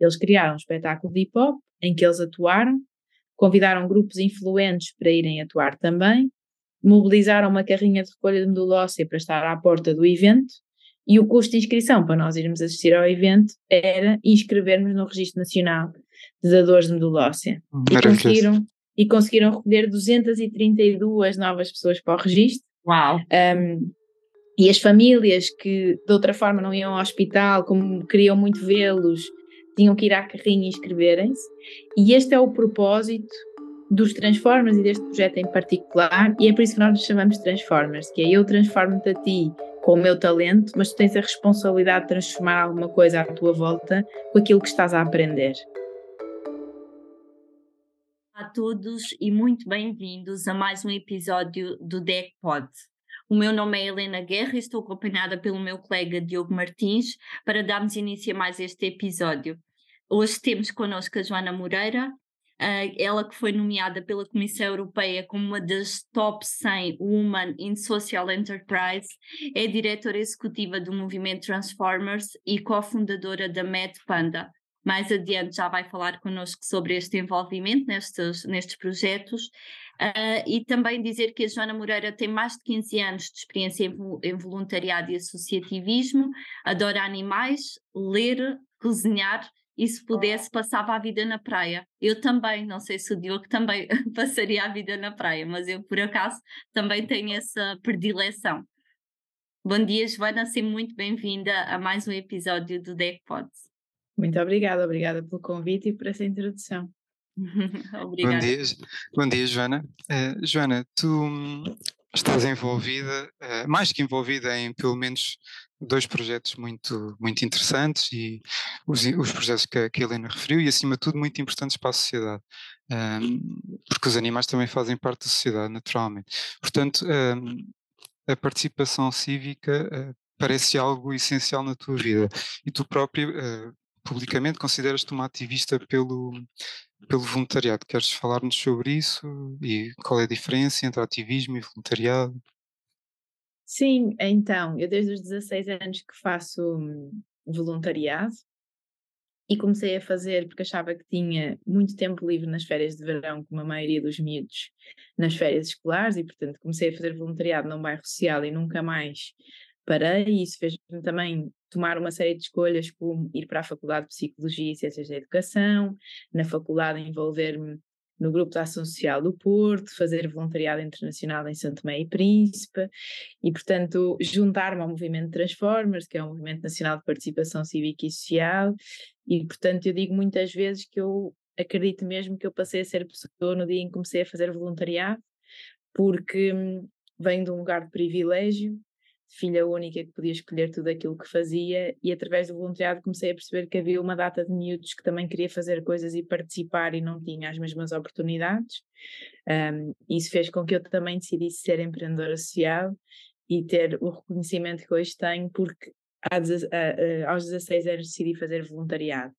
Eles criaram um espetáculo de hip hop em que eles atuaram, convidaram grupos influentes para irem atuar também, mobilizaram uma carrinha de recolha de medula óssea para estar à porta do evento e o custo de inscrição para nós irmos assistir ao evento era inscrevermos no Registro Nacional de Dadores de Medula Óssea. E conseguiram, e conseguiram recolher 232 novas pessoas para o registro. Uau! Um, e as famílias que de outra forma não iam ao hospital, como queriam muito vê-los, tinham que ir à carrinha e inscreverem-se. E este é o propósito dos Transformers e deste projeto em particular, e é por isso que nós nos chamamos Transformers, que é eu transformo-te a ti com o meu talento, mas tu tens a responsabilidade de transformar alguma coisa à tua volta com aquilo que estás a aprender. Olá a todos e muito bem-vindos a mais um episódio do DECPod. O meu nome é Helena Guerra e estou acompanhada pelo meu colega Diogo Martins para darmos início a mais este episódio. Hoje temos connosco a Joana Moreira, Uh, ela que foi nomeada pela Comissão Europeia como uma das top 100 Women in Social Enterprise, é diretora executiva do movimento Transformers e cofundadora da Mad Panda. Mais adiante já vai falar connosco sobre este envolvimento nestes, nestes projetos Uh, e também dizer que a Joana Moreira tem mais de 15 anos de experiência em, em voluntariado e associativismo, adora animais, ler, cozinhar e se pudesse passava a vida na praia. Eu também, não sei se o Diogo também passaria a vida na praia, mas eu por acaso também tenho essa predileção. Bom dia, Joana, seja muito bem-vinda a mais um episódio do DECPOD. Muito obrigada, obrigada pelo convite e por essa introdução. Obrigada. Bom dia, bom dia Joana. Uh, Joana, tu estás envolvida, uh, mais que envolvida em pelo menos dois projetos muito, muito interessantes e os, os projetos que a, que a Helena referiu e acima de tudo muito importantes para a sociedade, um, porque os animais também fazem parte da sociedade naturalmente. Portanto, um, a participação cívica uh, parece algo essencial na tua vida e tu própria publicamente consideras-te uma ativista pelo, pelo voluntariado. Queres falar-nos sobre isso e qual é a diferença entre ativismo e voluntariado? Sim, então, eu desde os 16 anos que faço voluntariado e comecei a fazer porque achava que tinha muito tempo livre nas férias de verão, como a maioria dos miúdos nas férias escolares, e portanto comecei a fazer voluntariado num bairro social e nunca mais parei, e isso fez-me também tomar uma série de escolhas, como ir para a Faculdade de Psicologia e Ciências da Educação, na faculdade envolver-me no Grupo de Ação Social do Porto, fazer voluntariado internacional em Santo Tomé e Príncipe, e portanto juntar-me ao movimento Transformers, que é um movimento nacional de participação cívica e social, e portanto eu digo muitas vezes que eu acredito mesmo que eu passei a ser pessoa no dia em que comecei a fazer voluntariado, porque hum, venho de um lugar de privilégio, filha única que podia escolher tudo aquilo que fazia e através do voluntariado comecei a perceber que havia uma data de miúdos que também queria fazer coisas e participar e não tinha as mesmas oportunidades. Um, isso fez com que eu também decidisse ser empreendedora social e ter o reconhecimento que hoje tenho porque aos 16 anos decidi fazer voluntariado.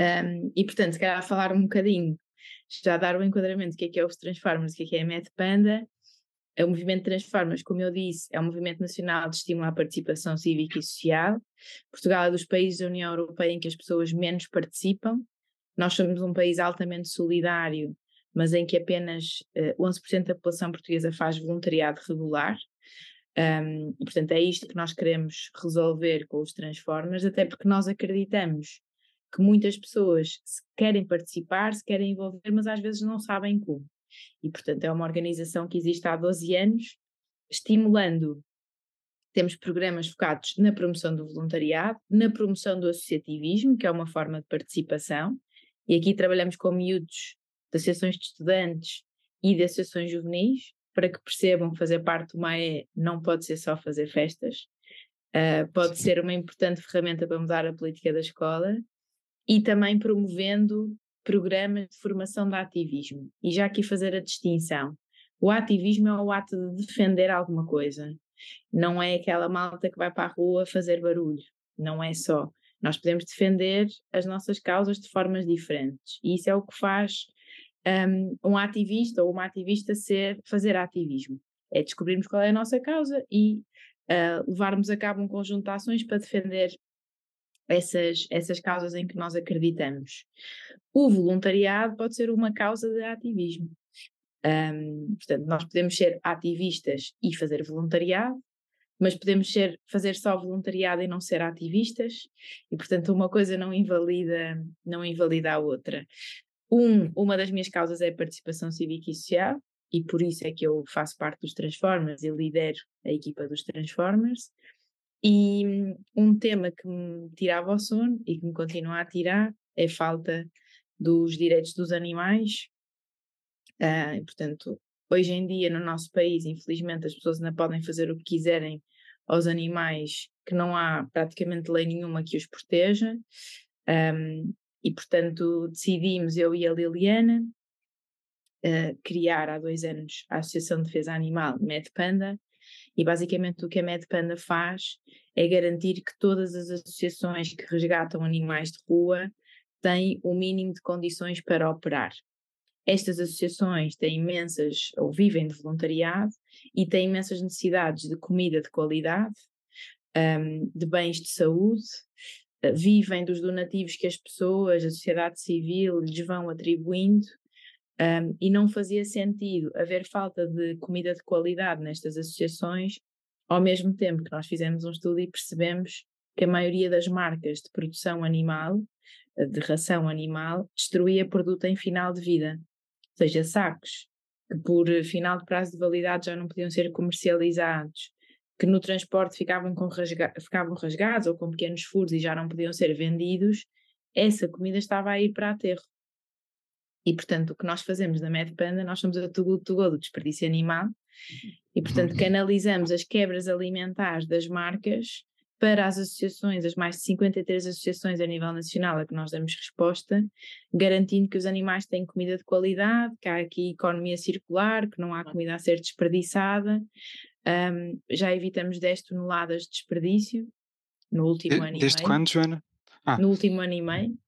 Um, e portanto, se calhar falar um bocadinho, já dar o enquadramento do que é que é os Transformers, o que é que é a Med Panda, o movimento Transformas, como eu disse, é um movimento nacional de estímulo à participação cívica e social. Portugal é dos países da União Europeia em que as pessoas menos participam. Nós somos um país altamente solidário, mas em que apenas uh, eh, 11% da população portuguesa faz voluntariado regular. Um, portanto, é isto que nós queremos resolver com os Transformers, até porque nós acreditamos que muitas pessoas querem participar, se querem envolver, mas às vezes não sabem como. E, portanto, é uma organização que existe há 12 anos, estimulando. Temos programas focados na promoção do voluntariado, na promoção do associativismo, que é uma forma de participação, e aqui trabalhamos com miúdos de associações de estudantes e de associações juvenis, para que percebam que fazer parte do MAE não pode ser só fazer festas, uh, pode ser uma importante ferramenta para mudar a política da escola, e também promovendo programas de formação de ativismo. E já aqui fazer a distinção. O ativismo é o ato de defender alguma coisa. Não é aquela malta que vai para a rua fazer barulho. Não é só. Nós podemos defender as nossas causas de formas diferentes. E isso é o que faz um, um ativista ou uma ativista ser, fazer ativismo. É descobrirmos qual é a nossa causa e uh, levarmos a cabo um conjunto de ações para defender essas, essas causas em que nós acreditamos. O voluntariado pode ser uma causa de ativismo. Um, portanto, nós podemos ser ativistas e fazer voluntariado, mas podemos ser, fazer só voluntariado e não ser ativistas, e portanto uma coisa não invalida, não invalida a outra. Um, uma das minhas causas é a participação cívica e social, e por isso é que eu faço parte dos Transformers e lidero a equipa dos Transformers. E um tema que me tirava o sono e que me continua a tirar é a falta dos direitos dos animais. Uh, e, portanto, hoje em dia no nosso país, infelizmente, as pessoas ainda podem fazer o que quiserem aos animais, que não há praticamente lei nenhuma que os proteja. Um, e, portanto, decidimos, eu e a Liliana, uh, criar há dois anos a Associação de Defesa Animal MedPanda, e basicamente o que a MedPanda faz é garantir que todas as associações que resgatam animais de rua têm o mínimo de condições para operar. Estas associações têm imensas, ou vivem de voluntariado, e têm imensas necessidades de comida de qualidade, um, de bens de saúde, vivem dos donativos que as pessoas, a sociedade civil, lhes vão atribuindo, um, e não fazia sentido haver falta de comida de qualidade nestas associações, ao mesmo tempo que nós fizemos um estudo e percebemos que a maioria das marcas de produção animal, eh, de ração animal, destruía produto em final de vida seja, sacos que por final de prazo de validade já não podiam ser comercializados, que no transporte ficavam, com rasga ficavam rasgados ou com pequenos furos e já não podiam ser vendidos, essa comida estava a ir para aterro. E, portanto, o que nós fazemos na Medpanda, nós somos a tudo do desperdício animal e, portanto, canalizamos as quebras alimentares das marcas para as associações, as mais de 53 associações a nível nacional a que nós damos resposta, garantindo que os animais têm comida de qualidade, que há aqui economia circular, que não há comida a ser desperdiçada. Um, já evitamos 10 toneladas de desperdício no último de, ano e meio. Desde quando, Joana? Ah. No último ano e meio.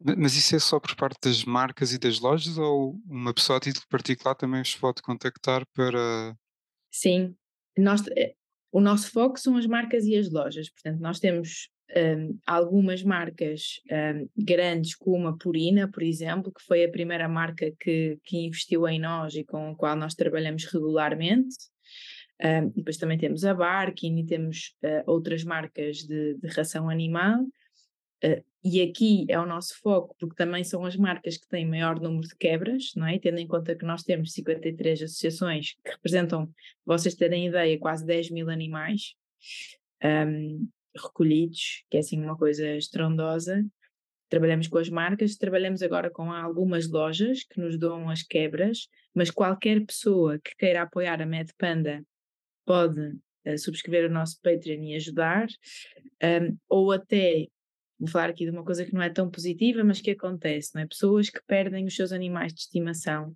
Mas isso é só por parte das marcas e das lojas ou uma pessoa a título particular também os pode contactar para. Sim, nós, eh, o nosso foco são as marcas e as lojas, portanto, nós temos um, algumas marcas um, grandes, como a Purina, por exemplo, que foi a primeira marca que, que investiu em nós e com a qual nós trabalhamos regularmente. Um, depois também temos a Barkin e temos uh, outras marcas de, de ração animal. Uh, e aqui é o nosso foco, porque também são as marcas que têm maior número de quebras, não é? Tendo em conta que nós temos 53 associações que representam, vocês terem ideia, quase 10 mil animais um, recolhidos, que é assim uma coisa estrondosa. Trabalhamos com as marcas, trabalhamos agora com algumas lojas que nos dão as quebras, mas qualquer pessoa que queira apoiar a MedPanda pode uh, subscrever o nosso Patreon e ajudar, um, ou até vou falar aqui de uma coisa que não é tão positiva, mas que acontece, não é? Pessoas que perdem os seus animais de estimação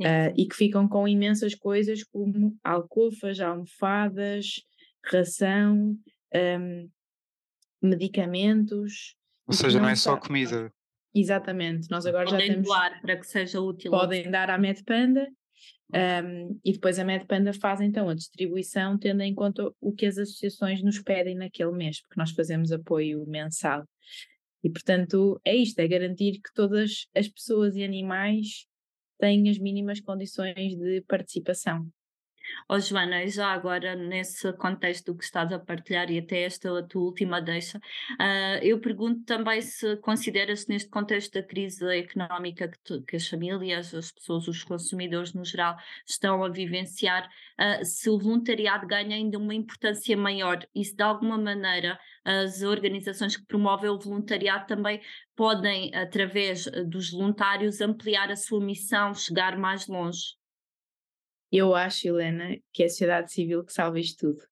uh, e que ficam com imensas coisas como alcofas, almofadas, ração, um, medicamentos. Ou seja, não, é só comida. Exatamente, nós agora podem já temos. doar para que seja útil. Podem dar à Medpanda um, e depois a Medpanda faz então a distribuição tendo em conta o que as associações nos pedem naquele mês, porque nós fazemos apoio mensal. E portanto é isto, é garantir que todas as pessoas e animais têm as mínimas condições de participação. Oh, Joana, já agora nesse contexto do que estás a partilhar e até esta tua última deixa, uh, eu pergunto também se consideras neste contexto da crise económica que, tu, que, as famílias, as pessoas, os consumidores no geral estão a vivenciar, uh, se o voluntariado ganha ainda uma importância maior e se de alguma maneira as organizações que promovem o voluntariado também podem, através dos voluntários, ampliar a sua missão, chegar mais longe. Eu acho, Helena, que é a sociedade civil que salva isto tudo.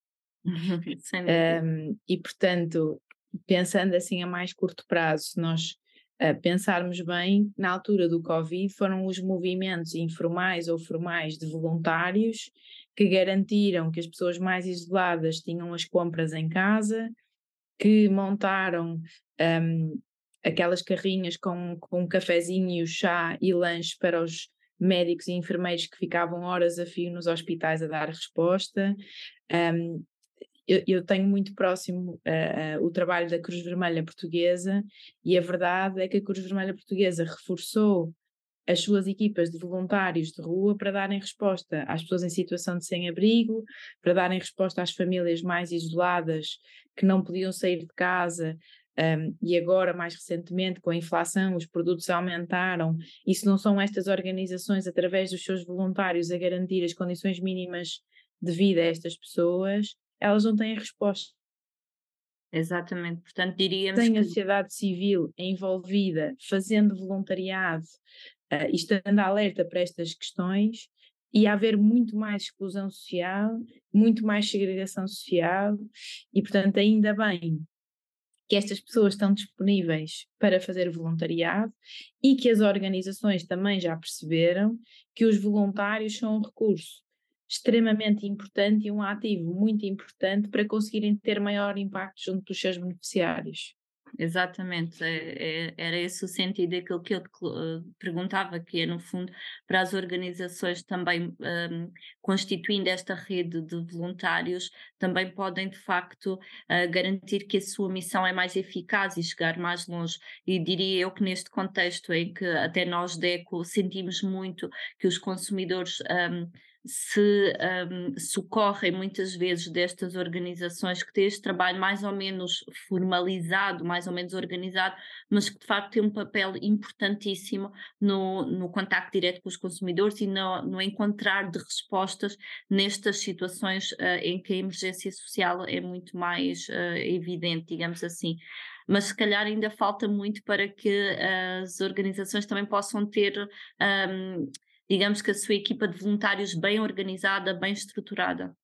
um, e, portanto, pensando assim a mais curto prazo, se nós uh, pensarmos bem, na altura do Covid foram os movimentos informais ou formais de voluntários que garantiram que as pessoas mais isoladas tinham as compras em casa, que montaram um, aquelas carrinhas com, com um cafezinho, chá e lanche para os médicos e enfermeiros que ficavam horas a fio nos hospitais a dar resposta. Um, eu, eu, tenho muito próximo uh, uh, o trabalho da Cruz Vermelha Portuguesa e a verdade é que a Cruz Vermelha Portuguesa reforçou as suas equipas de voluntários de rua para darem resposta às pessoas em situação de sem-abrigo, para darem resposta às famílias mais isoladas que não podiam sair de casa. Um, e agora, mais recentemente, com a inflação, os produtos aumentaram. E se não são estas organizações, através dos seus voluntários, a garantir as condições mínimas de vida a estas pessoas, elas não têm resposta. Exatamente, portanto diríamos Tem que... a sociedade civil envolvida, fazendo voluntariado uh, e estando alerta para estas questões, e haver muito mais exclusão social, muito mais segregação social, e portanto ainda bem que estas pessoas estão disponíveis para fazer voluntariado e que as organizações também já perceberam que os voluntários são um recurso extremamente importante e um ativo muito importante para conseguirem ter maior impacto junto dos seus beneficiários. Exatamente, é, é, era esse o sentido daquilo que eu uh, perguntava, que é no fundo para as organizações também um, constituindo esta rede de voluntários, também podem de facto uh, garantir que a sua missão é mais eficaz e chegar mais longe. E diria eu que neste contexto em que até nós, DECO, sentimos muito que os consumidores um, se um, socorrem muitas vezes destas organizações que têm este trabalho mais ou menos formalizado, mais ou menos organizado, mas que de facto têm um papel importantíssimo no, no contacto direto com os consumidores e no, no encontrar de respostas nestas situações uh, em que a emergência social é muito mais uh, evidente, digamos assim. Mas se calhar ainda falta muito para que as organizações também possam ter um, digamos que a sua equipa de voluntários bem organizada, bem estruturada.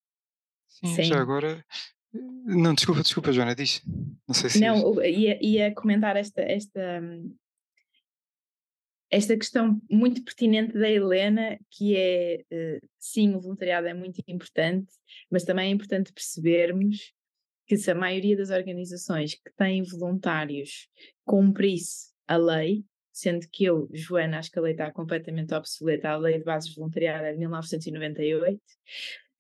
Sim, Sim. já agora. Não, desculpa, desculpa, Joana, diz. Não sei se. Não, ia, ia comentar esta, esta, esta questão muito pertinente da Helena, que é, eh, sim, o voluntariado é muito importante, mas também é importante percebermos que se a maioria das organizações que têm voluntários cumprisse a lei, sendo que eu, Joana, acho que a lei está completamente obsoleta, a lei de bases voluntariada é de 1998,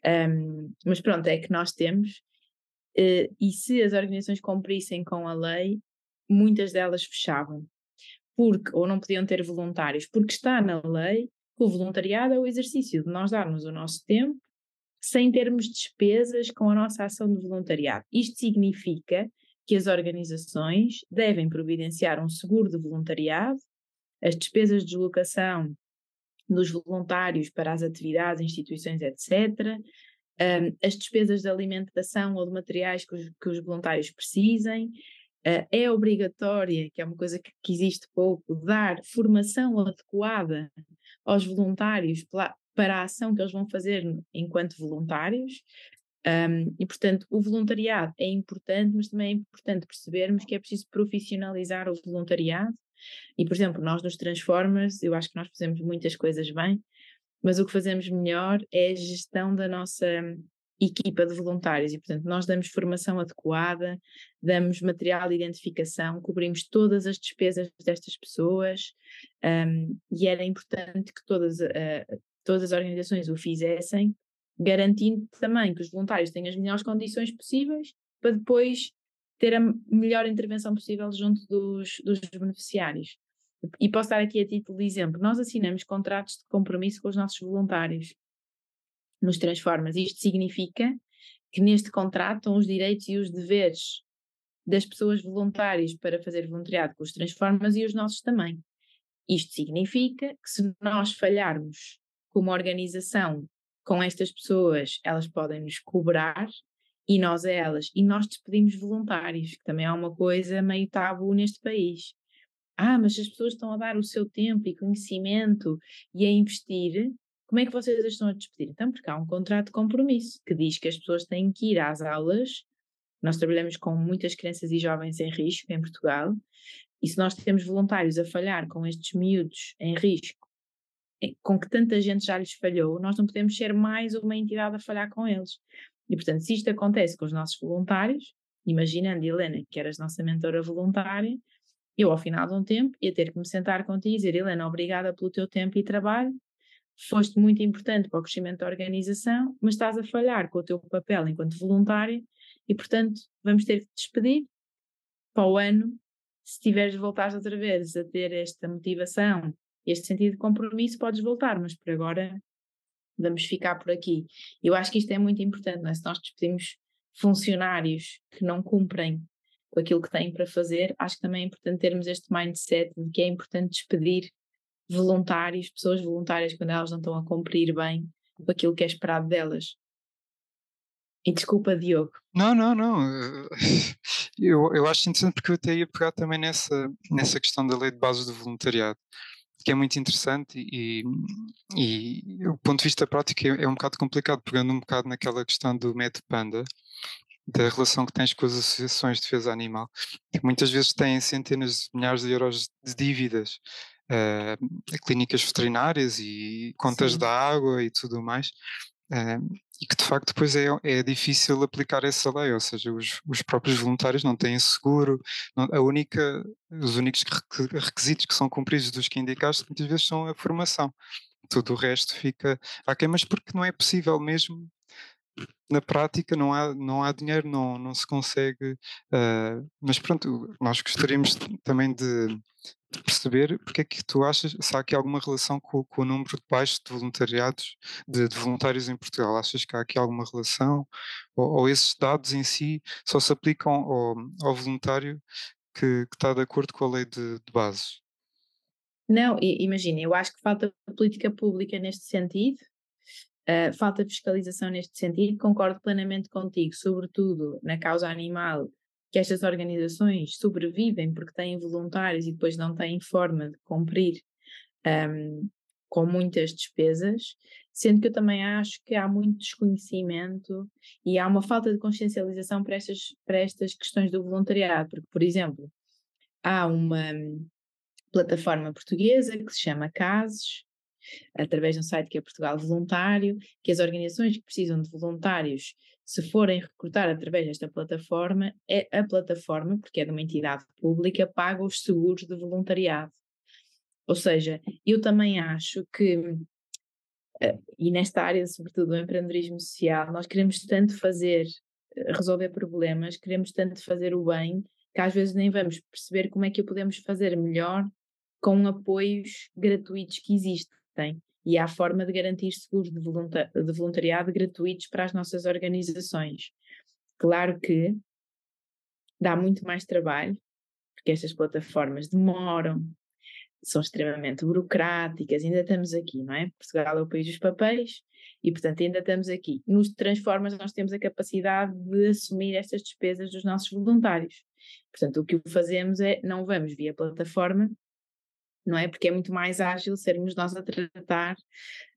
um, mas pronto, é que nós temos, uh, e se as organizações cumprissem com a lei, muitas delas fechavam, porque, ou não podiam ter voluntários, porque está na lei que o voluntariado é o exercício de nós darmos o nosso tempo sem termos despesas com a nossa ação de voluntariado. Isto significa que as organizações devem providenciar um seguro de voluntariado as despesas de deslocação dos voluntários para as atividades, instituições, etc., um, as despesas de alimentação ou de materiais que os, que os voluntários precisem, uh, é obrigatória, que é uma coisa que, que, existe pouco, dar formação adequada aos voluntários para a ação que eles vão fazer enquanto voluntários. Um, e, portanto, o voluntariado é importante, mas também é importante percebermos que é preciso profissionalizar o voluntariado. E, por exemplo, nós nos Transformers, eu acho que nós fazemos muitas coisas bem, mas o que fazemos melhor é a gestão da nossa equipa de voluntários. E, portanto, nós damos formação adequada, damos material de identificação, cobrimos todas as despesas destas pessoas um, e era importante que todas, uh, todas as organizações o fizessem, garantindo também que os voluntários tenham as melhores condições possíveis para depois ter a melhor intervenção possível junto dos, dos beneficiários. E posso dar aqui a título de exemplo: nós assinamos contratos de compromisso com os nossos voluntários nos Transformas. Isto significa que neste contrato estão os direitos e os deveres das pessoas voluntárias para fazer voluntariado com os Transformas e os nossos também. Isto significa que se nós falharmos como organização com estas pessoas, elas podem nos cobrar e nós a elas. E nós despedimos voluntários, que também é uma coisa meio tabu neste país. Ah, mas as pessoas estão a dar o seu tempo e conhecimento e a investir, como é que vocês as estão a despedir? Então, porque há um contrato de compromisso que diz que as pessoas têm que ir às aulas. Nós trabalhamos com muitas crianças e jovens em risco em Portugal, e se nós temos voluntários a falhar com estes miúdos em risco, com que tanta gente já lhes falhou, nós não podemos ser mais uma entidade a falhar com eles. E, portanto, se isto acontece com os nossos voluntários, imaginando, Helena, que eras nossa mentora voluntária, eu, ao final de um tempo, ia ter que me sentar contigo e dizer: Helena, obrigada pelo teu tempo e trabalho, foste muito importante para o crescimento da organização, mas estás a falhar com o teu papel enquanto voluntária e, portanto, vamos ter que despedir para o ano. Se tiveres voltar outra vez a ter esta motivação, este sentido de compromisso, podes voltar, mas por agora vamos ficar por aqui. Eu acho que isto é muito importante, é? se nós despedimos funcionários que não cumprem com aquilo que têm para fazer, acho que também é importante termos este mindset de que é importante despedir voluntários, pessoas voluntárias, quando elas não estão a cumprir bem com aquilo que é esperado delas. E desculpa, Diogo. Não, não, não. Eu, eu acho interessante porque eu até ia pegar também nessa, nessa questão da lei de bases do voluntariado, que é muito interessante e, e, o ponto de vista prático é, é, um bocado complicado, pegando um bocado naquela questão do método Panda, da relação que tens com as associações de defesa animal, que muitas vezes têm centenas de milhares de euros de dívidas uh, clínicas veterinárias e contas Sim. da água e tudo mais. Uh, e que de facto depois é, é difícil aplicar essa lei, ou seja, os, os próprios voluntários não têm seguro, não, a única, os únicos requisitos que são cumpridos dos que indicaste muitas vezes são a formação, tudo o resto fica aquém, mas porque não é possível mesmo na prática não há, não há dinheiro, não, não se consegue. Uh, mas pronto, nós gostaríamos também de, perceber porque é que tu achas, se há aqui alguma relação com, com o número de baixo de voluntariados, de, de, voluntários em Portugal. Achas que há aqui alguma relação? Ou, ou esses dados em si só se aplicam ao, ao voluntário que, que, está de acordo com a lei de, de bases? Não, imagina, eu acho que falta política pública neste sentido, uh, falta fiscalização neste sentido, concordo plenamente contigo, sobretudo na causa animal, que estas organizações sobrevivem porque têm voluntários e depois não têm forma de cumprir um, com muitas despesas, sendo que eu também acho que há muito desconhecimento e há uma falta de consciencialização para estas, para estas questões do voluntariado, porque, por exemplo, há uma plataforma portuguesa que se chama CASES, através de um site que é Portugal Voluntário, que as organizações que precisam de voluntários, se forem recrutar através desta plataforma, é a plataforma, porque é de uma entidade pública, paga os seguros de voluntariado. Ou seja, eu também acho que, eh, e nesta área, sobretudo do empreendedorismo social, nós queremos tanto fazer, eh, resolver problemas, queremos tanto fazer o bem, que às vezes nem vamos perceber como é que o podemos fazer melhor com apoios gratuitos que existem tem. E há forma de garantir seguros de, voluntariado gratuitos para as nossas organizações. Claro que dá muito mais trabalho, porque estas plataformas demoram, são extremamente burocráticas, ainda estamos aqui, não é? Portugal é o país dos papéis e, portanto, ainda estamos aqui. Nos Transformas, nós temos a capacidade de assumir estas despesas dos nossos voluntários. Portanto, o que fazemos é, não vamos via plataforma, não é? Porque é muito mais ágil sermos nós a tratar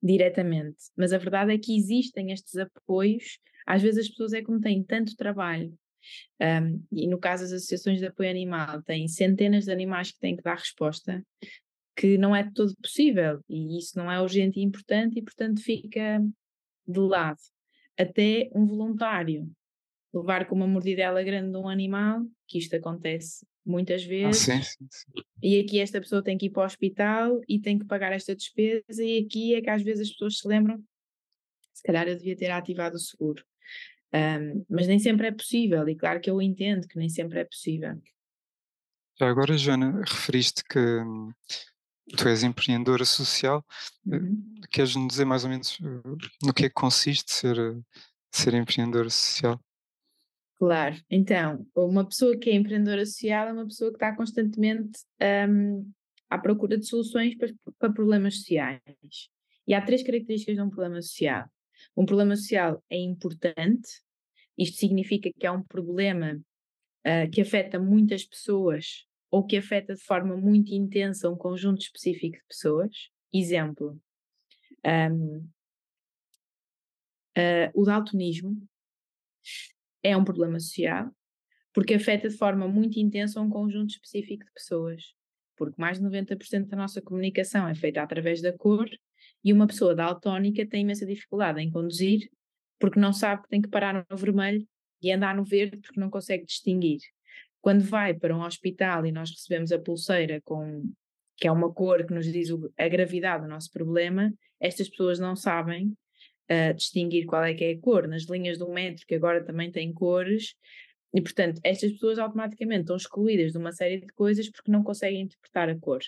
diretamente. Mas a verdade é que existem estes apoios, às vezes as pessoas é como têm tanto trabalho, um, e no caso as associações de apoio animal têm centenas de animais que têm que dar resposta, que não é todo possível, e isso não é urgente e importante, e portanto fica de lado. Até um voluntário levar com uma mordidela grande de um animal, que isto acontece muitas vezes. Ah, sim, sim, sim. E aqui esta pessoa tem que ir para o hospital e tem que pagar esta despesa, e aqui é que às vezes as pessoas se lembram, se calhar eu devia ter ativado o seguro. Um, mas nem sempre é possível, e claro que eu entendo que nem sempre é possível. Já agora, Joana, referiste que hum, tu és empreendedora social. Eh, uhum. Queres-nos dizer mais ou menos eh, no que é que consiste ser, ser empreendedora social? Claro, então, uma pessoa que é empreendedora social é uma pessoa que está constantemente um, à procura de soluções para, para, problemas sociais. E há três características de um problema social. Um problema social é importante, isto significa que é um problema uh, que afeta muitas pessoas ou que afeta de forma muito intensa um conjunto específico de pessoas. Exemplo, um, uh, o daltonismo é um problema social, porque afeta de forma muito intensa um conjunto específico de pessoas. Porque mais de 90% da nossa comunicação é feita através da cor e uma pessoa daltónica tem imensa dificuldade em conduzir porque não sabe que tem que parar no vermelho e andar no verde porque não consegue distinguir. Quando vai para um hospital e nós recebemos a pulseira com que é uma cor que nos diz a gravidade do nosso problema, estas pessoas não sabem uh, distinguir qual é que é a cor, nas linhas do metro, que agora também têm cores, e portanto, estas pessoas automaticamente estão excluídas de uma série de coisas porque não conseguem interpretar a cor.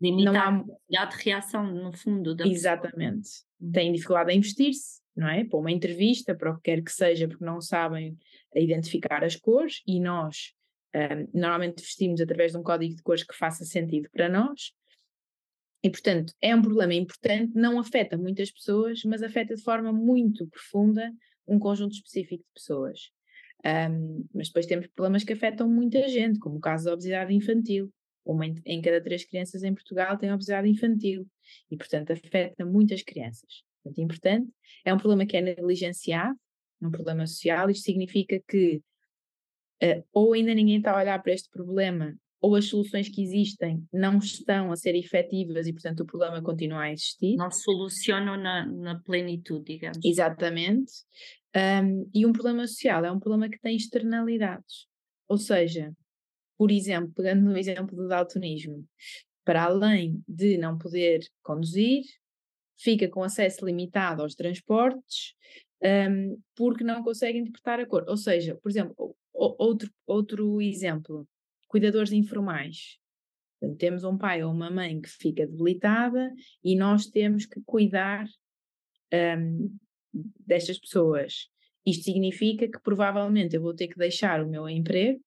Limitar não há... a capacidade de reação, no fundo. Da Exatamente. Pessoa. Uhum. Têm dificuldade em investir-se, não é? Para uma entrevista, para o que quer que seja, porque não sabem identificar as cores e nós um, normalmente vestimos através de um código de cores que faça sentido para nós. E, portanto, é um problema importante, não afeta muitas pessoas, mas afeta de forma muito profunda um conjunto específico de pessoas. Um, mas depois temos problemas que afetam muita gente, como o caso da obesidade infantil. Uma em cada três crianças em Portugal tem obesidade infantil e, portanto, afeta muitas crianças. Portanto, importante. É um problema que é negligenciado, é um problema social. Isto significa que uh, ou ainda ninguém está a olhar para este problema, ou as soluções que existem não estão a ser efetivas e, portanto, o problema continua a existir. Não solucionam na, na plenitude, digamos. Exatamente. Um, e um problema social é um problema que tem externalidades. Ou seja, por exemplo, pegando no exemplo do daltonismo, para além de não poder conduzir, fica com acesso limitado aos transportes um, porque não consegue interpretar a cor. Ou seja, por exemplo, outro, outro exemplo, cuidadores informais. Portanto, temos um pai ou uma mãe que fica debilitada e nós temos que cuidar um, destas pessoas. Isto significa que provavelmente eu vou ter que deixar o meu emprego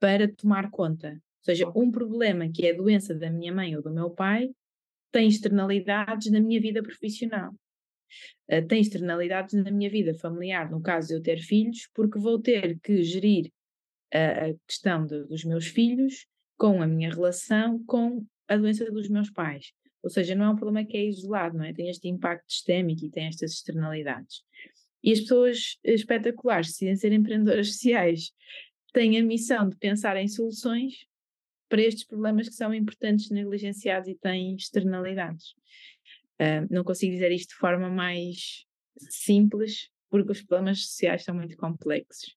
para tomar conta. Ou seja, um problema que é a doença da minha mãe ou do meu pai tem externalidades na minha vida profissional. Uh, tem externalidades na minha vida familiar, no caso de eu ter filhos, porque vou ter que gerir a, a questão de, dos meus filhos com a minha relação com a doença dos meus pais. Ou seja, não é um problema que é isolado, não é? Tem este impacto sistémico e tem estas externalidades. E as pessoas espetaculares, decidem ser empreendedoras sociais, têm a missão de pensar em soluções para estes problemas que são importantes, negligenciados e têm externalidades. Uh, não consigo dizer isto de forma mais simples, porque os problemas sociais são muito complexos.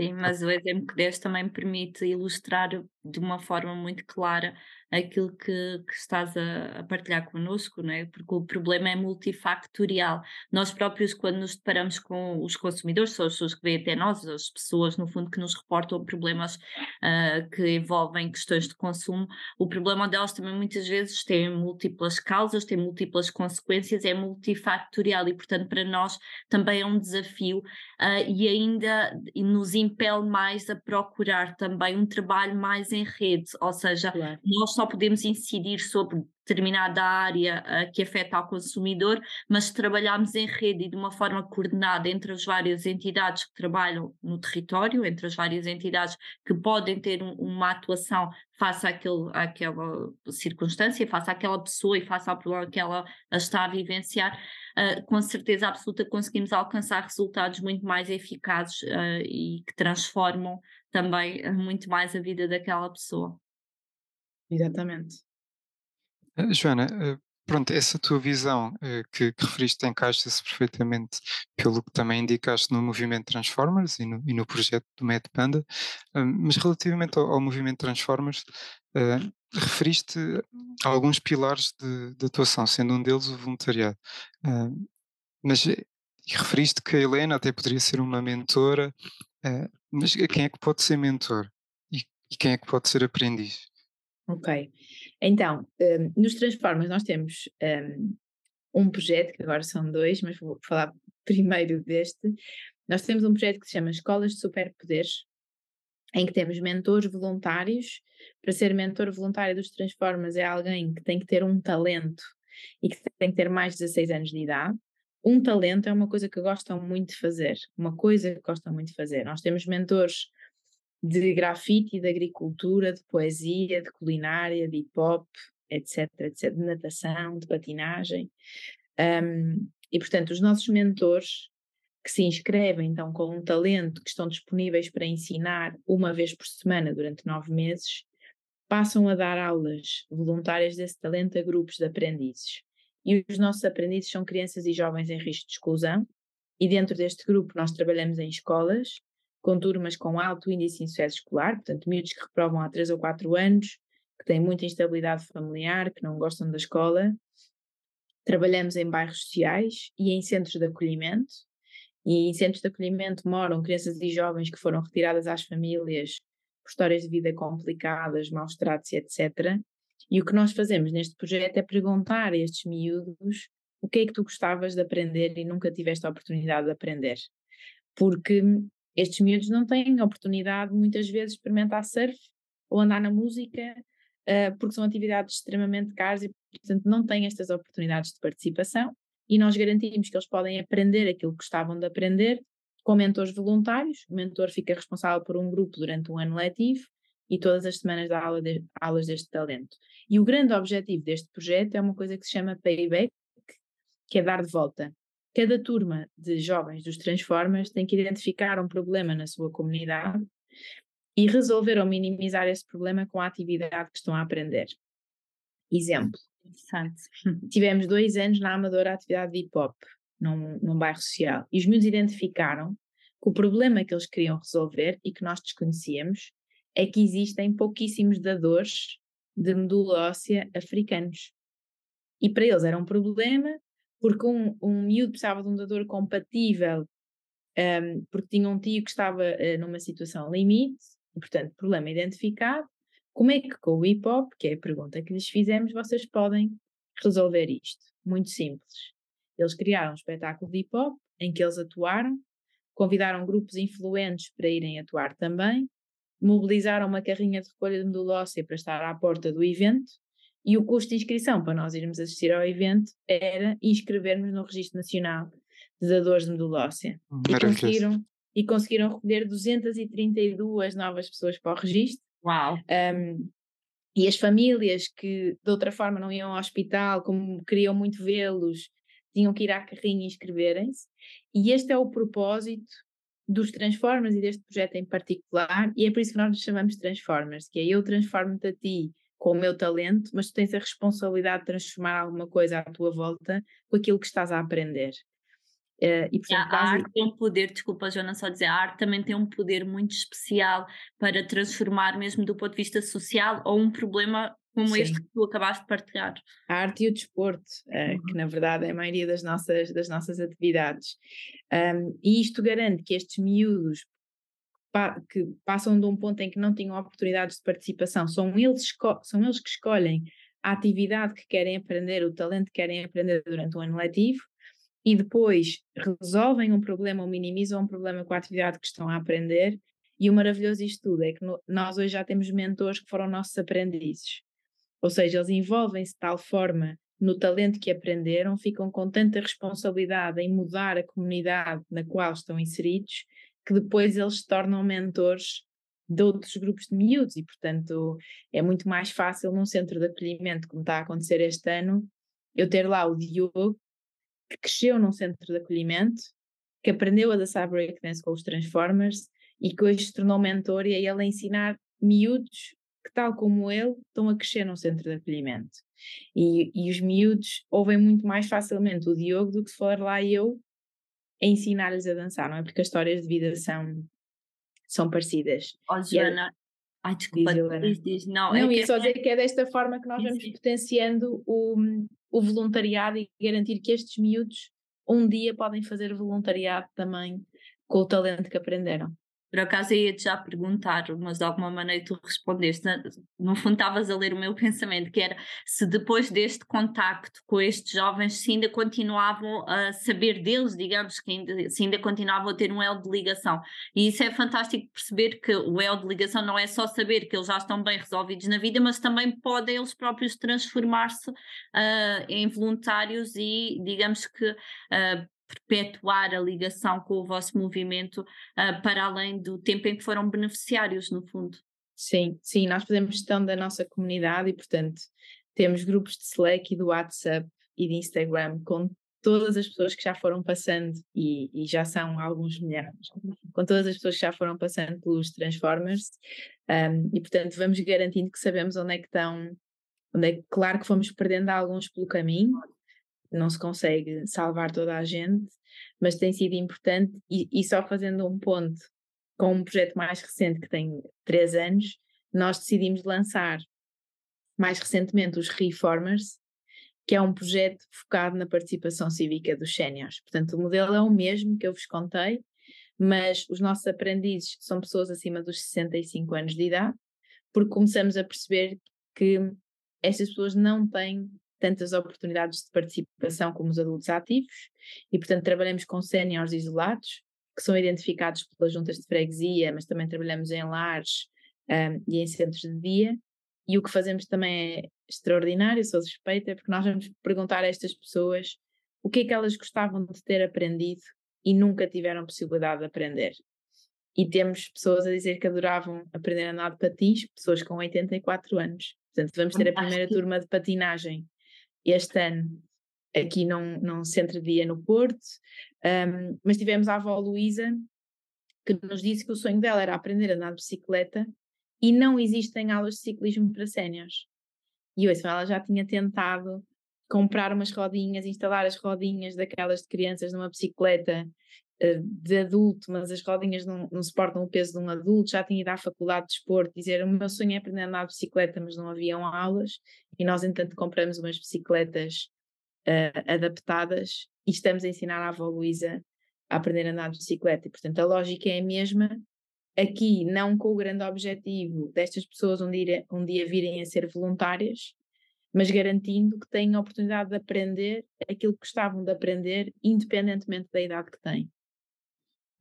Sim, mas o exemplo que deste também permite ilustrar de uma forma muito clara aquilo que, que estás a, a, partilhar connosco, não é? porque o problema é multifactorial. Nós próprios, quando nos deparamos com os consumidores, são as pessoas que vêm até nós, as pessoas, no fundo, que nos reportam problemas uh, que envolvem questões de consumo, o problema delas também muitas vezes tem múltiplas causas, tem múltiplas consequências, é multifactorial e, portanto, para nós também é um desafio uh, e ainda nos impele mais a procurar também um trabalho mais em rede, ou seja, claro. nós só podemos incidir sobre determinada área uh, que afeta ao consumidor, mas se trabalharmos em rede e de uma forma coordenada entre as várias entidades que trabalham no território, entre as várias entidades que podem ter um, uma atuação face àquele, àquela circunstância, face àquela pessoa e face ao problema que ela está a vivenciar, uh, com certeza absoluta conseguimos alcançar resultados muito mais eficazes uh, e que transformam também muito mais a vida daquela pessoa. Exatamente. Uh, Joana, uh, pronto, essa tua visão uh, que, que, referiste encaixa-se perfeitamente pelo que também indicaste no movimento Transformers e no, e no projeto do Mad Panda, mas relativamente ao, ao movimento Transformers, referiste alguns pilares de, de, atuação, sendo um deles o voluntariado. mas referiste que a Helena até poderia ser uma mentora, mas quem é que pode ser mentor? E, e quem é que pode ser aprendiz? Ok. Então, um, nos Transformas nós temos um, um, projeto, que agora são dois, mas vou falar primeiro deste. Nós temos um projeto que se chama Escolas de Superpoderes, em que temos mentores voluntários. Para ser mentor voluntário dos Transformas é alguém que tem que ter um talento e que tem que ter mais de 16 anos de idade. Um talento é uma coisa que gostam muito de fazer, uma coisa que gostam muito de fazer. Nós temos mentores de grafite, de agricultura, de poesia, de culinária, de hip hop, etc, etc, de natação, de patinagem. Um, e portanto, os nossos mentores que se inscrevem então com um talento, que estão disponíveis para ensinar uma vez por semana durante nove meses, passam a dar aulas voluntárias desse talento a grupos de aprendizes. E os nossos aprendizes são crianças e jovens em risco de exclusão, e dentro deste grupo nós trabalhamos em escolas, com turmas com alto índice de sucesso escolar, portanto, miúdos que reprovam há 3 ou 4 anos, que têm muita instabilidade familiar, que não gostam da escola, Trabalhamos em bairros sociais e em centros de acolhimento. E em centros de acolhimento moram crianças e jovens que foram retiradas às famílias por histórias de vida complicadas, maus tratos, etc. E o que nós fazemos neste projeto é perguntar a estes miúdos o que é que tu gostavas de aprender e nunca tiveste a oportunidade de aprender. Porque estes miúdos não têm oportunidade, muitas vezes, de experimentar surf ou andar na música, uh, porque são atividades extremamente caras e, portanto, não têm estas oportunidades de participação. E nós garantimos que eles podem aprender aquilo que gostavam de aprender com mentores voluntários. O mentor fica responsável por um grupo durante um ano letivo e todas as semanas dá aula de, aulas deste talento. E o grande objetivo deste projeto é uma coisa que se chama payback, que é dar de volta. Cada turma de jovens dos Transformers tem que identificar um problema na sua comunidade e resolver ou minimizar esse problema com a atividade que estão a aprender. Exemplo. Interessante. Tivemos dois anos na Amadora atividade de hip hop, num, num bairro social, e os meus identificaram que o problema que eles queriam resolver e que nós desconhecíamos é que existem pouquíssimos dadores de medula óssea africanos. E para eles era um problema porque um, um miúdo precisava de um dador compatível, um, porque tinha um tio que estava uh, numa situação limite, e, portanto, problema identificado. Como é que com o hip hop, que é a pergunta que lhes fizemos, vocês podem resolver isto? Muito simples. Eles criaram um espetáculo de hip hop em que eles atuaram, convidaram grupos influentes para irem atuar também, mobilizaram uma carrinha de recolha de medula óssea para estar à porta do evento e o custo de inscrição para nós irmos assistir ao evento era inscrevermos no Registro Nacional de Dadores de Medula Óssea. E conseguiram, e conseguiram recolher 232 novas pessoas para o registro. Uau! Um, e as famílias que de outra forma não iam ao hospital, como queriam muito vê-los, tinham que ir à carrinha e inscreverem-se. E este é o propósito dos Transformers e deste projeto em particular, e é por isso que nós nos chamamos Transformers, que é eu transformo-te a ti com o meu talento, mas tu tens a responsabilidade de transformar alguma coisa à tua volta com aquilo que estás a aprender. Uh, e, portanto, a base... arte tem um poder, desculpa, Joana, só dizer, a arte também tem um poder muito especial para transformar, mesmo do ponto de vista social, ou um problema como Sim. este que tu acabaste de partilhar. A arte e o desporto, uh, uhum. que na verdade é a maioria das nossas, das nossas atividades. Um, e isto garante que estes miúdos que passam de um ponto em que não tinham oportunidades de participação, são eles, são eles que escolhem a atividade que querem aprender, o talento que querem aprender durante o ano letivo, e depois resolvem um problema ou minimizam um problema com a atividade que estão a aprender. E o maravilhoso disto tudo é que no, nós hoje já temos mentores que foram nossos aprendizes. Ou seja, eles envolvem-se de tal forma no talento que aprenderam, ficam com tanta responsabilidade em mudar a comunidade na qual estão inseridos, que depois eles se tornam mentores de outros grupos de miúdos e, portanto, é muito mais fácil num centro de acolhimento, como está a acontecer este ano, eu ter lá o Diogo, que cresceu num centro de acolhimento, que aprendeu a dançar breakdance com os Transformers e que hoje se tornou mentor e a ele a ensinar miúdos que, tal como ele, estão a crescer num centro de acolhimento. E, e os miúdos ouvem muito mais facilmente o Diogo do que se for lá eu ensinar-lhes a dançar, não é? Porque as histórias de vida são, são parecidas. Oh, Joana, ai desculpa, diz, diz, não. Não, é ia só dizer que é desta forma que nós vamos potenciando o, o voluntariado e garantir que estes miúdos um dia podem fazer voluntariado também com o talento que aprenderam. Por acaso ia-te já perguntar, mas de alguma maneira tu respondeste. No fundo, estavas a ler o meu pensamento, que era se depois deste contacto com estes jovens, se ainda continuavam a saber deles, digamos, que ainda, se ainda continuavam a ter um elo de ligação. E isso é fantástico perceber que o elo de ligação não é só saber que eles já estão bem resolvidos na vida, mas também podem eles próprios transformar-se uh, em voluntários e, digamos que, uh, perpetuar a ligação com o vosso movimento uh, para além do tempo em que foram beneficiários, no fundo. Sim, sim, nós fazemos gestão da nossa comunidade e, portanto, temos grupos de Slack e do WhatsApp e de Instagram com todas as pessoas que já foram passando, e, e, já são alguns milhares, com todas as pessoas que já foram passando pelos Transformers, um, e portanto vamos garantindo que sabemos onde é que estão, onde é, claro que fomos perdendo alguns pelo caminho, não se consegue salvar toda a gente, mas tem sido importante e, e só fazendo um ponto com um projeto mais recente que tem três anos, nós decidimos lançar mais recentemente os Reformers, que é um projeto focado na participação cívica dos séniores. Portanto, o modelo é o mesmo que eu vos contei, mas os nossos aprendizes são pessoas acima dos 65 anos de idade, porque começamos a perceber que estas pessoas não têm tantas oportunidades de participação como os adultos ativos e, portanto, trabalhamos com séniores isolados, que são identificados pelas juntas de freguesia, mas também trabalhamos em lares um, e em centros de dia. E o que fazemos também é extraordinário, sou suspeita, porque nós vamos perguntar a estas pessoas o que é que elas gostavam de ter aprendido e nunca tiveram possibilidade de aprender. E temos pessoas a dizer que adoravam aprender a andar de patins, pessoas com 84 anos. Portanto, vamos ter a primeira turma de patinagem este ano aqui num, num centro de dia no Porto, um, mas tivemos a avó Luísa que nos disse que o sonho dela era aprender a andar de bicicleta e não existem aulas de ciclismo para séniores. E hoje ela já tinha tentado comprar umas rodinhas, instalar as rodinhas daquelas de crianças numa bicicleta de adulto, mas as rodinhas não, não, suportam o peso de um adulto, já tinha ido à faculdade de desporto dizer o meu sonho é aprender a andar de bicicleta, mas não haviam aulas, e nós entanto compramos umas bicicletas uh, adaptadas e estamos a ensinar a avó Luísa a aprender a andar de bicicleta. E, portanto, a lógica é a mesma. Aqui, não com o grande objetivo destas pessoas um dia, um dia virem a ser voluntárias, mas garantindo que têm a oportunidade de aprender aquilo que gostavam de aprender, independentemente da idade que têm.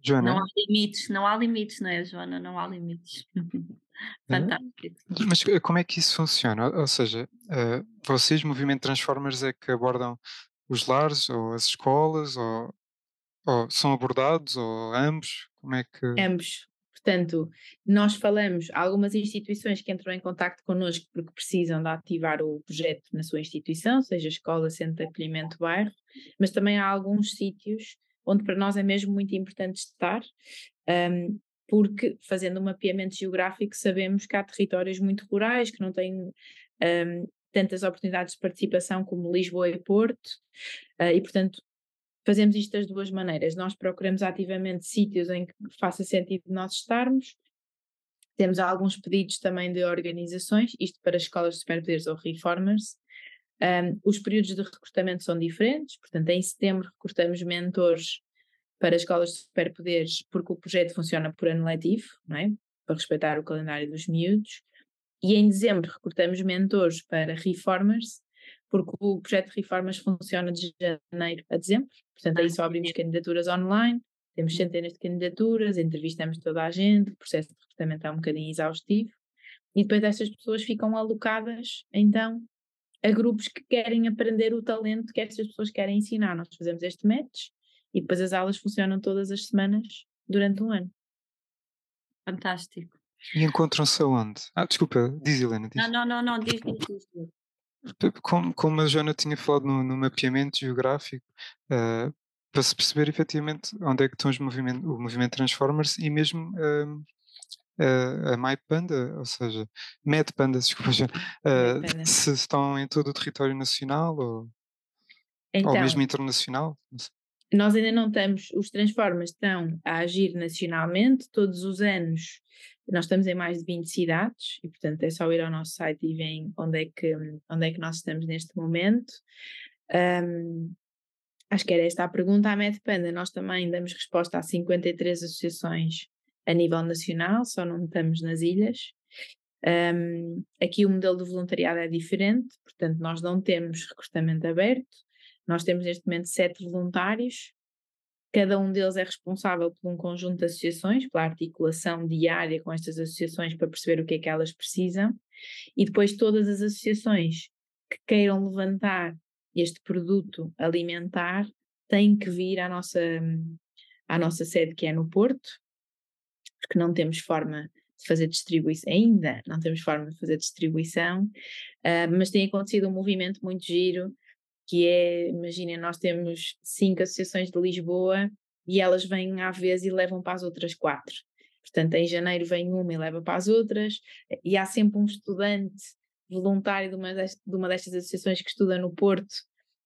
Joana? Não há limites, não há limites, não é, Joana? Não há limites. Fantástico. Mas eh, como é que isso funciona? Ou seja, uh, vocês, Movimento Transformers, é que abordam os lares ou as escolas ou, ou são abordados ou ambos? Como é que... Ambos. Portanto, nós falamos, há algumas instituições que entram em contato connosco porque precisam de ativar o projeto na sua instituição, seja escola, centro de acolhimento, bairro, mas também há alguns sítios onde para nós é mesmo muito importante estar, um, porque fazendo um mapeamento geográfico sabemos que há territórios muito rurais que não têm um, tantas oportunidades de participação como Lisboa e Porto, uh, e portanto fazemos isto das duas maneiras. Nós procuramos ativamente sítios em que faça sentido nós estarmos. Temos alguns pedidos também de organizações, isto para escolas de superpoderes ou reformers. Um, os períodos de recrutamento são diferentes, portanto, em setembro recrutamos mentores para escolas de superpoderes, porque o projeto funciona por ano letivo, não é? Para respeitar o calendário dos miúdos. E em dezembro recrutamos mentores para reformers, porque o projeto de reformas funciona de janeiro a dezembro, portanto aí só abrimos candidaturas online, temos uhum. centenas de candidaturas, entrevistamos toda a gente, o processo de recrutamento é um bocadinho exaustivo, e depois estas pessoas ficam alocadas, então, a grupos que querem aprender o talento que estas pessoas querem ensinar. Nós fazemos este match e depois as aulas funcionam todas as semanas durante um ano. Fantástico. E encontram-se aonde? Ah, desculpa, diz Helena. Diz. Não, não, não, não, diz, diz, diz. Como, como a Joana tinha falado no, no mapeamento geográfico, uh, para se perceber efetivamente onde é que estão os movimento, o movimento Transformers e mesmo uh, uh, a MyPanda, ou seja, MedPanda, desculpa, uh, se estão em todo o território nacional ou, então, ou mesmo internacional. Nós ainda não estamos, os Transformers estão a agir nacionalmente, todos os anos nós estamos em mais de 20 cidades e, portanto, é só ir ao nosso site e ver onde é que, onde é que nós estamos neste momento. Um, acho que era esta a pergunta à MedPanda. Nós também damos resposta a 53 associações a nível nacional, só não estamos nas ilhas. Um, aqui o modelo do voluntariado é diferente, portanto, nós não temos recrutamento aberto, nós temos neste momento sete voluntários. Cada um deles é responsável por um conjunto de associações, pela articulação diária com estas associações para perceber o que é que elas precisam, e depois todas as associações que queiram levantar este produto alimentar têm que vir à nossa, à nossa sede, que é no Porto, porque não temos forma de fazer distribuição, ainda não temos forma de fazer distribuição, uh, mas tem acontecido um movimento muito giro que é, imaginem, nós temos cinco associações de Lisboa e elas vêm à vez e levam para as outras quatro. Portanto, em janeiro vem uma e leva para as outras, e há sempre um estudante voluntário de uma, destas, de uma destas associações que estuda no Porto,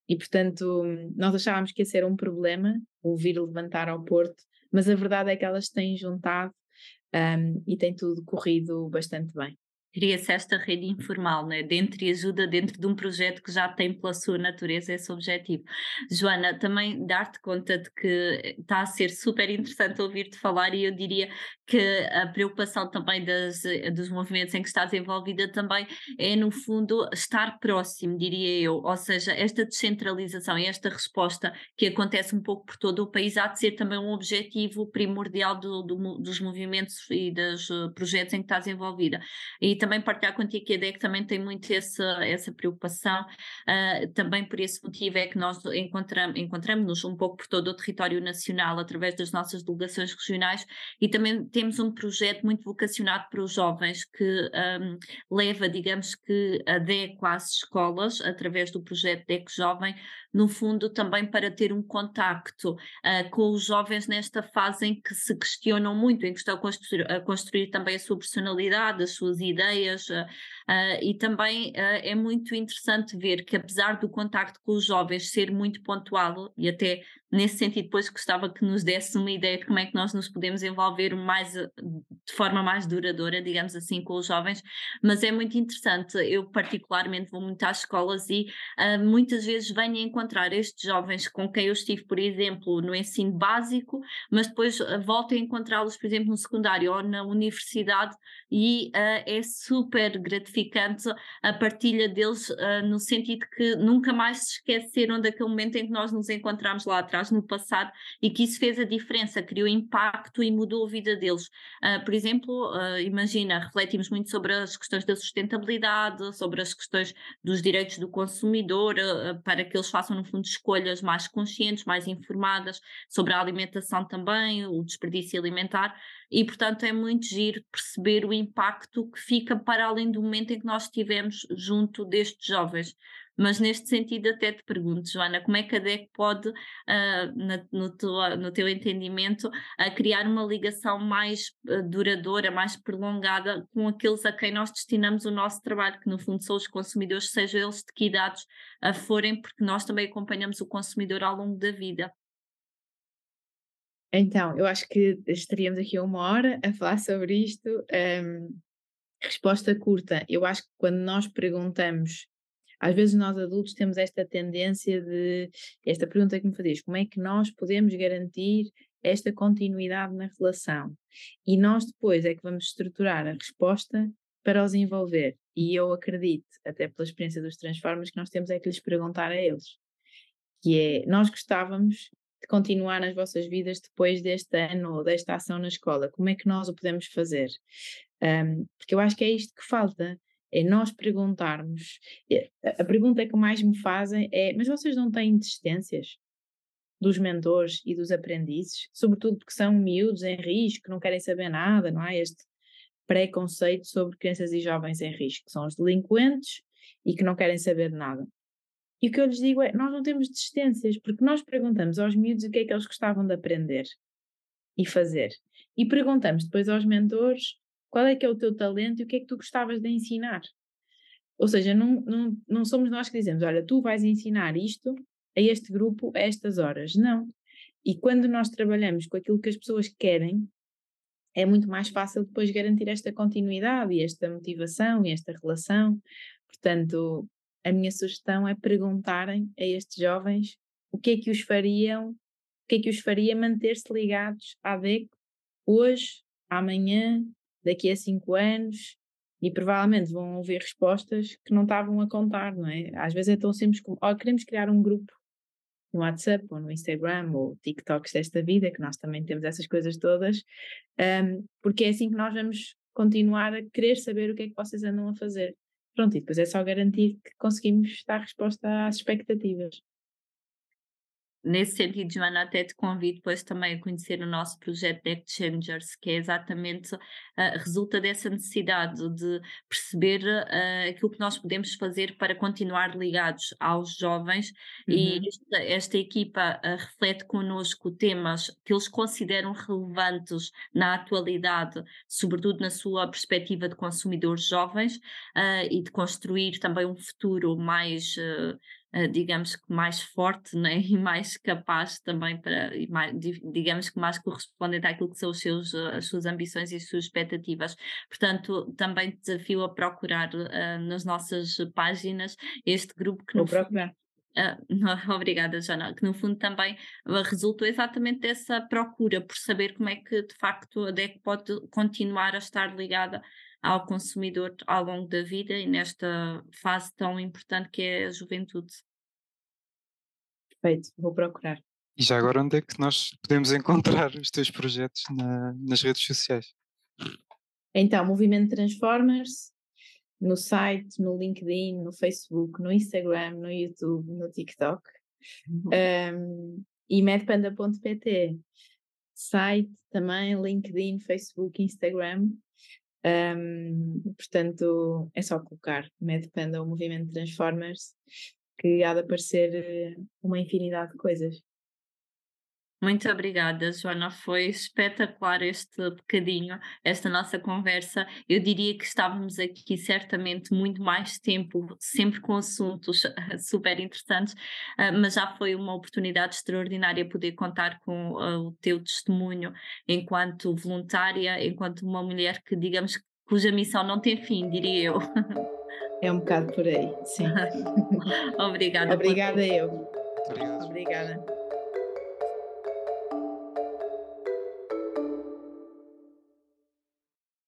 e portanto nós achávamos que ia ser um problema o vir levantar ao Porto, mas a verdade é que elas têm juntado um, e tem tudo corrido bastante bem. Cria-se esta rede informal, né? dentro e ajuda dentro de um projeto que já tem pela sua natureza esse objetivo. Joana, também dar-te conta de que está a ser super interessante ouvir-te falar e eu diria que a preocupação também das, dos movimentos em que estás envolvida também é, no fundo, estar próximo, diria eu, ou seja, esta descentralização e esta resposta que acontece um pouco por todo o país há de ser também um objetivo primordial do, do, dos movimentos e dos eh, projetos em que estás envolvida. E também partilhar contigo que a DEC também tem muito essa, essa preocupação, uh, também por esse motivo é que nós encontramos, encontramos-nos um pouco por todo o território nacional através das nossas delegações regionais e também temos um projeto muito vocacionado para os jovens que um, leva, digamos que, a DEC às escolas, através do projeto DEC Jovem, no fundo também para ter um contacto uh, com os jovens nesta fase em que se questionam muito, em que estão a construir, a construir também a sua personalidade, as suas ideias, ideias uh, e também uh, é muito interessante ver que apesar do contacto com os jovens ser muito pontual e até nesse sentido depois gostava que nos desse uma ideia de como é que nós nos podemos envolver mais de forma mais duradoura, digamos assim, com os jovens, mas é muito interessante, eu particularmente vou muito às escolas e uh, muitas vezes venho encontrar estes jovens com quem eu estive, por exemplo, no ensino básico, mas depois volto a encontrá-los, por exemplo, no secundário ou na universidade e uh, é super gratificante a partilha deles uh, no sentido que nunca mais se esqueceram daquele momento em que nós nos encontramos lá atrás no passado e que isso fez a diferença, criou impacto e mudou a vida deles. Uh, por exemplo, uh, imagina, refletimos muito sobre as questões da sustentabilidade, sobre as questões dos direitos do consumidor, para que eles façam, no fundo, escolhas mais conscientes, mais informadas, sobre a alimentação também, o desperdício alimentar e, portanto, é muito giro perceber o impacto que fica para além do momento em que nós estivemos junto destes jovens. Mas neste sentido, até te pergunto, Joana, como é que a DEC pode, uh, na, no, teu, no, teu, entendimento, uh, criar uma ligação mais uh, duradoura, mais prolongada com aqueles a quem nós destinamos o nosso trabalho, que no fundo são os consumidores, sejam eles de que idades forem, porque nós também acompanhamos o consumidor ao longo da vida. Então, eu acho que estaríamos aqui uma hora a falar sobre isto. Um, resposta curta. Eu acho que quando nós perguntamos, às vezes nós adultos temos esta tendência de, esta pergunta que me fazias, como é que nós podemos garantir esta continuidade na relação? E nós depois é que vamos estruturar a resposta para os envolver. E eu acredito, até pela experiência dos Transformas, que nós temos é que lhes perguntar a eles. Que é, nós gostávamos de continuar nas vossas vidas depois deste ano ou desta ação na escola? Como é que nós o podemos fazer? Um, porque eu acho que é isto que falta, é nós perguntarmos. A pergunta que mais me fazem é: mas vocês não têm desistências? Dos mentores e dos aprendizes, sobretudo porque são miúdos em risco, não querem saber nada, não há este preconceito sobre crianças e jovens em risco, que são os delinquentes e que não querem saber nada. E o que eu lhes digo é: nós não temos desistências, porque nós perguntamos aos miúdos o que é que eles gostavam de aprender e fazer. E perguntamos depois aos mentores qual é que é o teu talento e o que é que tu gostavas de ensinar. Ou seja, não, não, não somos nós que dizemos: olha, tu vais ensinar isto a este grupo a estas horas. Não. E quando nós trabalhamos com aquilo que as pessoas querem, é muito mais fácil depois garantir esta continuidade e esta motivação e esta relação. Portanto, a minha sugestão é perguntarem a estes jovens o que é que os fariam, o que é que os faria manter-se ligados à DECO hoje, amanhã, daqui a cinco anos, e provavelmente vão ouvir respostas que não estavam a contar, não é? Às vezes é tão simples como, oh, queremos criar um grupo no WhatsApp ou no Instagram ou TikToks desta vida, que nós também temos essas coisas todas, um, porque é assim que nós vamos continuar a querer saber o que é que vocês andam a fazer. Pronto, e depois é só garantir que conseguimos dar resposta às expectativas. Nesse sentido, Joana, até te convido depois também a conhecer o nosso projeto de Changers, que é exatamente, uh, resulta dessa necessidade de perceber uh, aquilo que nós podemos fazer para continuar ligados aos jovens uhum. e esta, esta equipa uh, reflete connosco temas que eles consideram relevantes na atualidade, sobretudo na sua perspectiva de consumidores jovens e de construir também um futuro mais digamos que mais forte né? e mais capaz também para, e mais, digamos que mais correspondente àquilo que são os seus, uh, as suas ambições e as suas expectativas. Portanto, também desafio a procurar uh, nas nossas páginas este grupo que Vou procurar. Uh, obrigada, Jana, que no fundo também resultou exatamente dessa procura por saber como é que de facto a DEC pode continuar a estar ligada ao consumidor ao longo da vida e nesta fase tão importante que é a juventude. Perfeito, vou procurar. E já agora, onde é que nós podemos encontrar os teus projetos na, nas redes sociais? Então, Movimento Transformers, no site, no LinkedIn, no Facebook, no Instagram, no YouTube, no TikTok. Uhum. Um, e medpanda.pt, site também, LinkedIn, Facebook, Instagram. Um, portanto, é só colocar MedPanda ou Movimento Transformers, que há de aparecer eh, uma infinidade de coisas. Muito obrigada, Joana. Foi espetacular este bocadinho, esta nossa conversa. Eu diria que estávamos aqui certamente muito mais tempo, sempre com assuntos super interessantes, ah, mas já foi uma oportunidade extraordinária poder contar com ah, o teu testemunho enquanto voluntária, enquanto uma mulher que, digamos, cuja missão não tem fim, diria eu. É um bocado por aí, sim. Obrigada. Obrigada, eu. Obrigado. Obrigada.